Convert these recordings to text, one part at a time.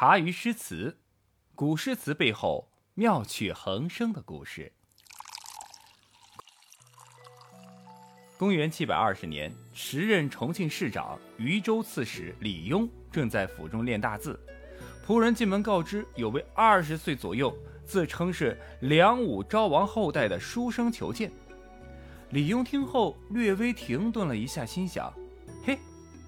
茶余诗词，古诗词背后妙趣横生的故事。公元七百二十年，时任重庆市长、渝州刺史李邕正在府中练大字，仆人进门告知，有位二十岁左右、自称是梁武昭王后代的书生求见。李邕听后略微停顿了一下，心想：“嘿，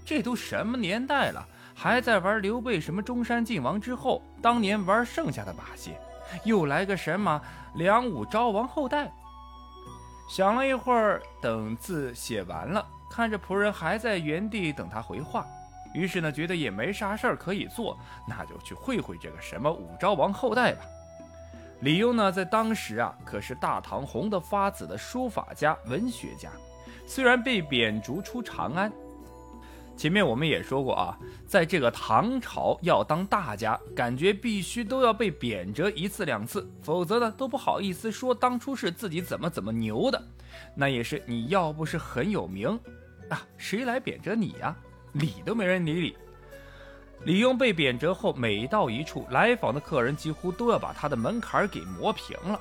这都什么年代了？”还在玩刘备什么中山靖王之后当年玩剩下的把戏，又来个什么梁武昭王后代。想了一会儿，等字写完了，看着仆人还在原地等他回话，于是呢，觉得也没啥事儿可以做，那就去会会这个什么武昭王后代吧。李邕呢，在当时啊，可是大唐红得发紫的书法家、文学家，虽然被贬逐出长安。前面我们也说过啊，在这个唐朝要当大家，感觉必须都要被贬谪一次两次，否则呢都不好意思说当初是自己怎么怎么牛的。那也是你要不是很有名啊，谁来贬谪你呀？理都没人理你。李邕被贬谪后，每到一处，来访的客人几乎都要把他的门槛给磨平了。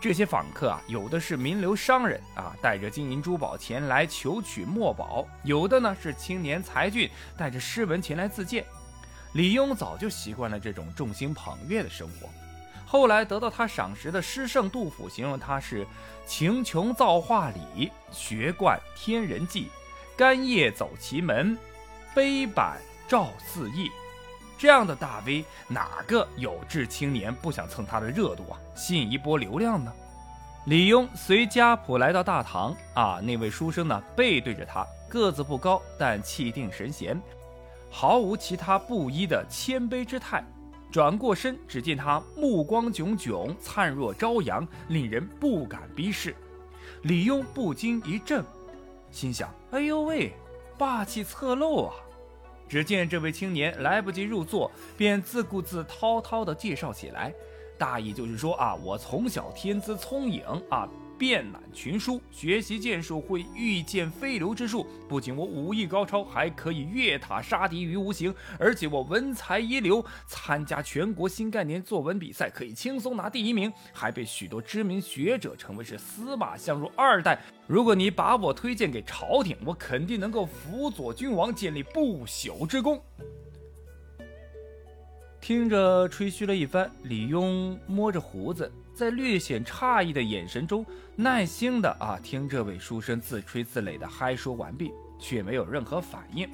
这些访客啊，有的是名流商人啊，带着金银珠宝前来求取墨宝；有的呢是青年才俊，带着诗文前来自荐。李邕早就习惯了这种众星捧月的生活。后来得到他赏识的诗圣杜甫形容他是“情穷造化理，学贯天人际，干夜走奇门，碑板照四翼。”这样的大 V，哪个有志青年不想蹭他的热度啊，吸引一波流量呢？李邕随家仆来到大堂啊，那位书生呢背对着他，个子不高，但气定神闲，毫无其他布衣的谦卑之态。转过身，只见他目光炯炯，灿若朝阳，令人不敢逼视。李邕不禁一怔，心想：哎呦喂，霸气侧漏啊！只见这位青年来不及入座，便自顾自滔滔地介绍起来，大意就是说啊，我从小天资聪颖啊。遍览群书，学习剑术，会御剑飞流之术。不仅我武艺高超，还可以越塔杀敌于无形，而且我文采一流，参加全国新概念作文比赛可以轻松拿第一名，还被许多知名学者称为是司马相如二代。如果你把我推荐给朝廷，我肯定能够辅佐君王建立不朽之功。听着吹嘘了一番，李庸摸着胡子。在略显诧异的眼神中，耐心的啊听这位书生自吹自擂的嗨说完毕，却没有任何反应。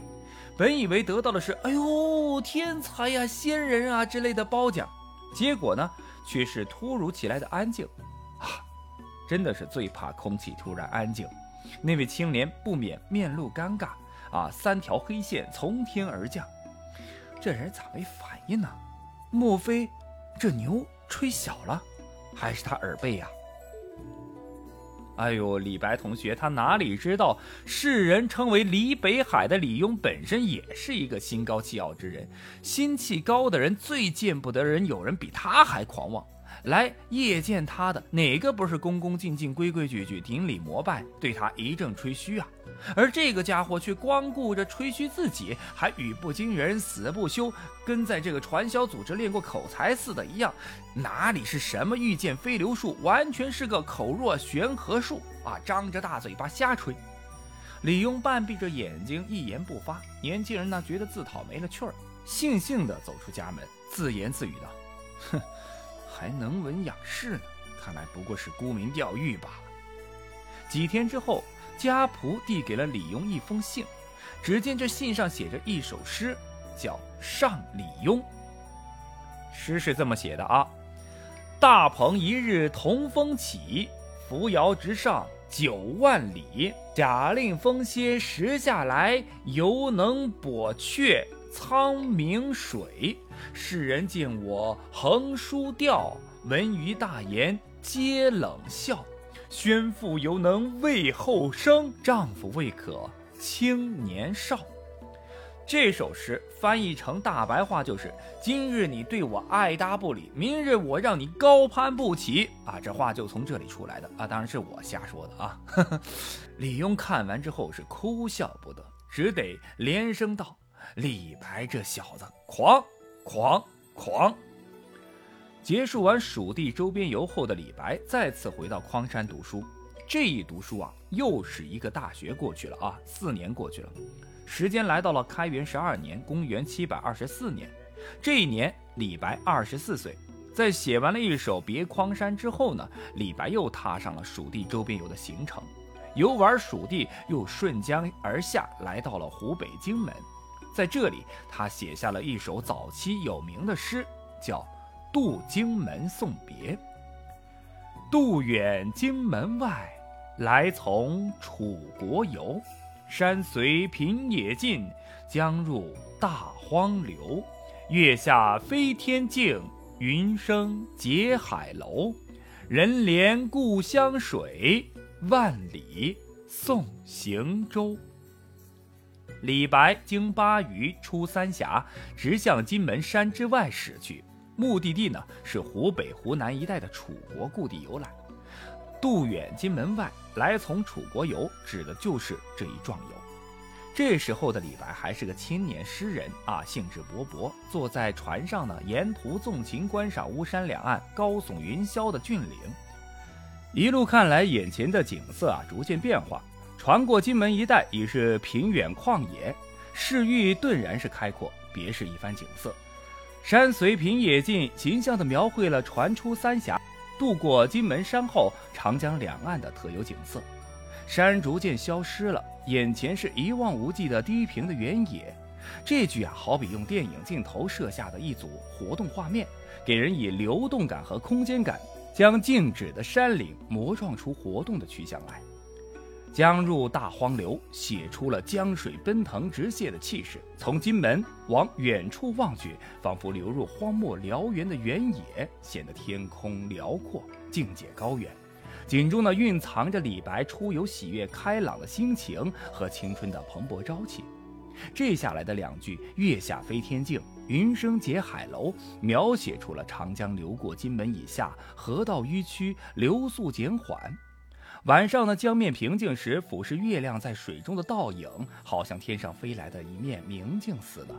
本以为得到的是“哎呦，天才呀，仙人啊”之类的褒奖，结果呢，却是突如其来的安静。啊，真的是最怕空气突然安静。那位青年不免面露尴尬啊，三条黑线从天而降。这人咋没反应呢？莫非这牛吹小了？还是他耳背呀！哎呦，李白同学，他哪里知道，世人称为李北海的李邕本身也是一个心高气傲之人。心气高的人最见不得人有人比他还狂妄。来谒见他的哪个不是恭恭敬敬、规规矩矩、顶礼膜拜，对他一阵吹嘘啊？而这个家伙却光顾着吹嘘自己，还语不惊人死不休，跟在这个传销组织练过口才似的一样。哪里是什么御剑飞流术，完全是个口若悬河术啊！张着大嘴巴瞎吹。李庸半闭着眼睛，一言不发。年轻人呢，觉得自讨没了趣儿，悻悻地走出家门，自言自语道：“哼。”还能文养士呢，看来不过是沽名钓誉罢了。几天之后，家仆递给了李邕一封信，只见这信上写着一首诗，叫《上李邕》。诗是这么写的啊：大鹏一日同风起，扶摇直上九万里。假令风歇时下来，犹能簸却苍冥水。世人见我横书调，闻余大言皆冷笑。宣父犹能为后生，丈夫未可轻年少。这首诗翻译成大白话就是：今日你对我爱搭不理，明日我让你高攀不起啊！这话就从这里出来的啊，当然是我瞎说的啊。李邕看完之后是哭笑不得，只得连声道：“李白这小子狂！”狂狂。结束完蜀地周边游后的李白，再次回到匡山读书。这一读书啊，又是一个大学过去了啊，四年过去了，时间来到了开元十二年，公元七百二十四年。这一年，李白二十四岁。在写完了一首《别匡山》之后呢，李白又踏上了蜀地周边游的行程。游玩蜀地，又顺江而下，来到了湖北荆门。在这里，他写下了一首早期有名的诗，叫《渡荆门送别》。渡远荆门外，来从楚国游。山随平野尽，江入大荒流。月下飞天镜。云生结海楼，人怜故乡水，万里送行舟。李白经巴渝出三峡，直向金门山之外驶去，目的地呢是湖北、湖南一带的楚国故地游览。渡远金门外，来从楚国游，指的就是这一壮游。这时候的李白还是个青年诗人啊，兴致勃勃，坐在船上呢，沿途纵情观赏巫山两岸高耸云霄的峻岭。一路看来，眼前的景色啊逐渐变化。船过金门一带已是平远旷野，视域顿然是开阔，别是一番景色。山随平野尽，形象地描绘了船出三峡，渡过金门山后长江两岸的特有景色。山逐渐消失了。眼前是一望无际的低平的原野，这句啊，好比用电影镜头摄下的一组活动画面，给人以流动感和空间感，将静止的山岭磨撞出活动的去向来。江入大荒流，写出了江水奔腾直泻的气势。从金门往远处望去，仿佛流入荒漠辽原的原野，显得天空辽阔，境界高远。景中呢蕴藏着李白出游喜悦开朗的心情和青春的蓬勃朝气。这下来的两句“月下飞天镜，云生结海楼”，描写出了长江流过金门以下，河道迂曲，流速减缓。晚上呢，江面平静时，俯视月亮在水中的倒影，好像天上飞来的一面明镜似的。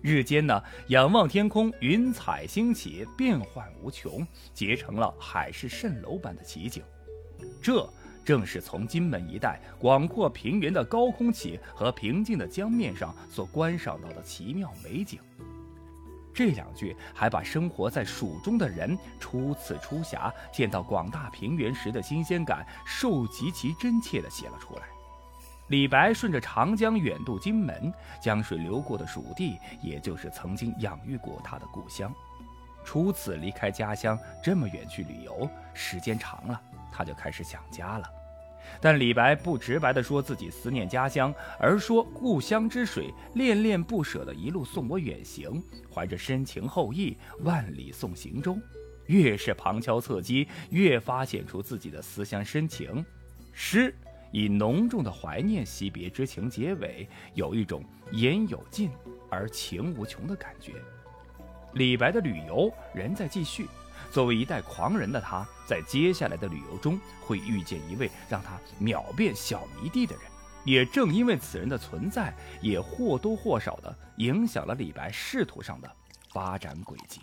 日间呢，仰望天空，云彩兴起，变幻无穷，结成了海市蜃楼般的奇景。这正是从金门一带广阔平原的高空起和平静的江面上所观赏到的奇妙美景。这两句还把生活在蜀中的人初次出峡见到广大平原时的新鲜感，受极其真切地写了出来。李白顺着长江远渡金门，江水流过的蜀地，也就是曾经养育过他的故乡。初次离开家乡这么远去旅游，时间长了。他就开始想家了，但李白不直白地说自己思念家乡，而说故乡之水恋恋不舍地一路送我远行，怀着深情厚谊，万里送行舟。越是旁敲侧击，越发显出自己的思乡深情。诗以浓重的怀念惜别之情结尾，有一种言有尽而情无穷的感觉。李白的旅游仍在继续。作为一代狂人的他，在接下来的旅游中会遇见一位让他秒变小迷弟的人，也正因为此人的存在，也或多或少的影响了李白仕途上的发展轨迹。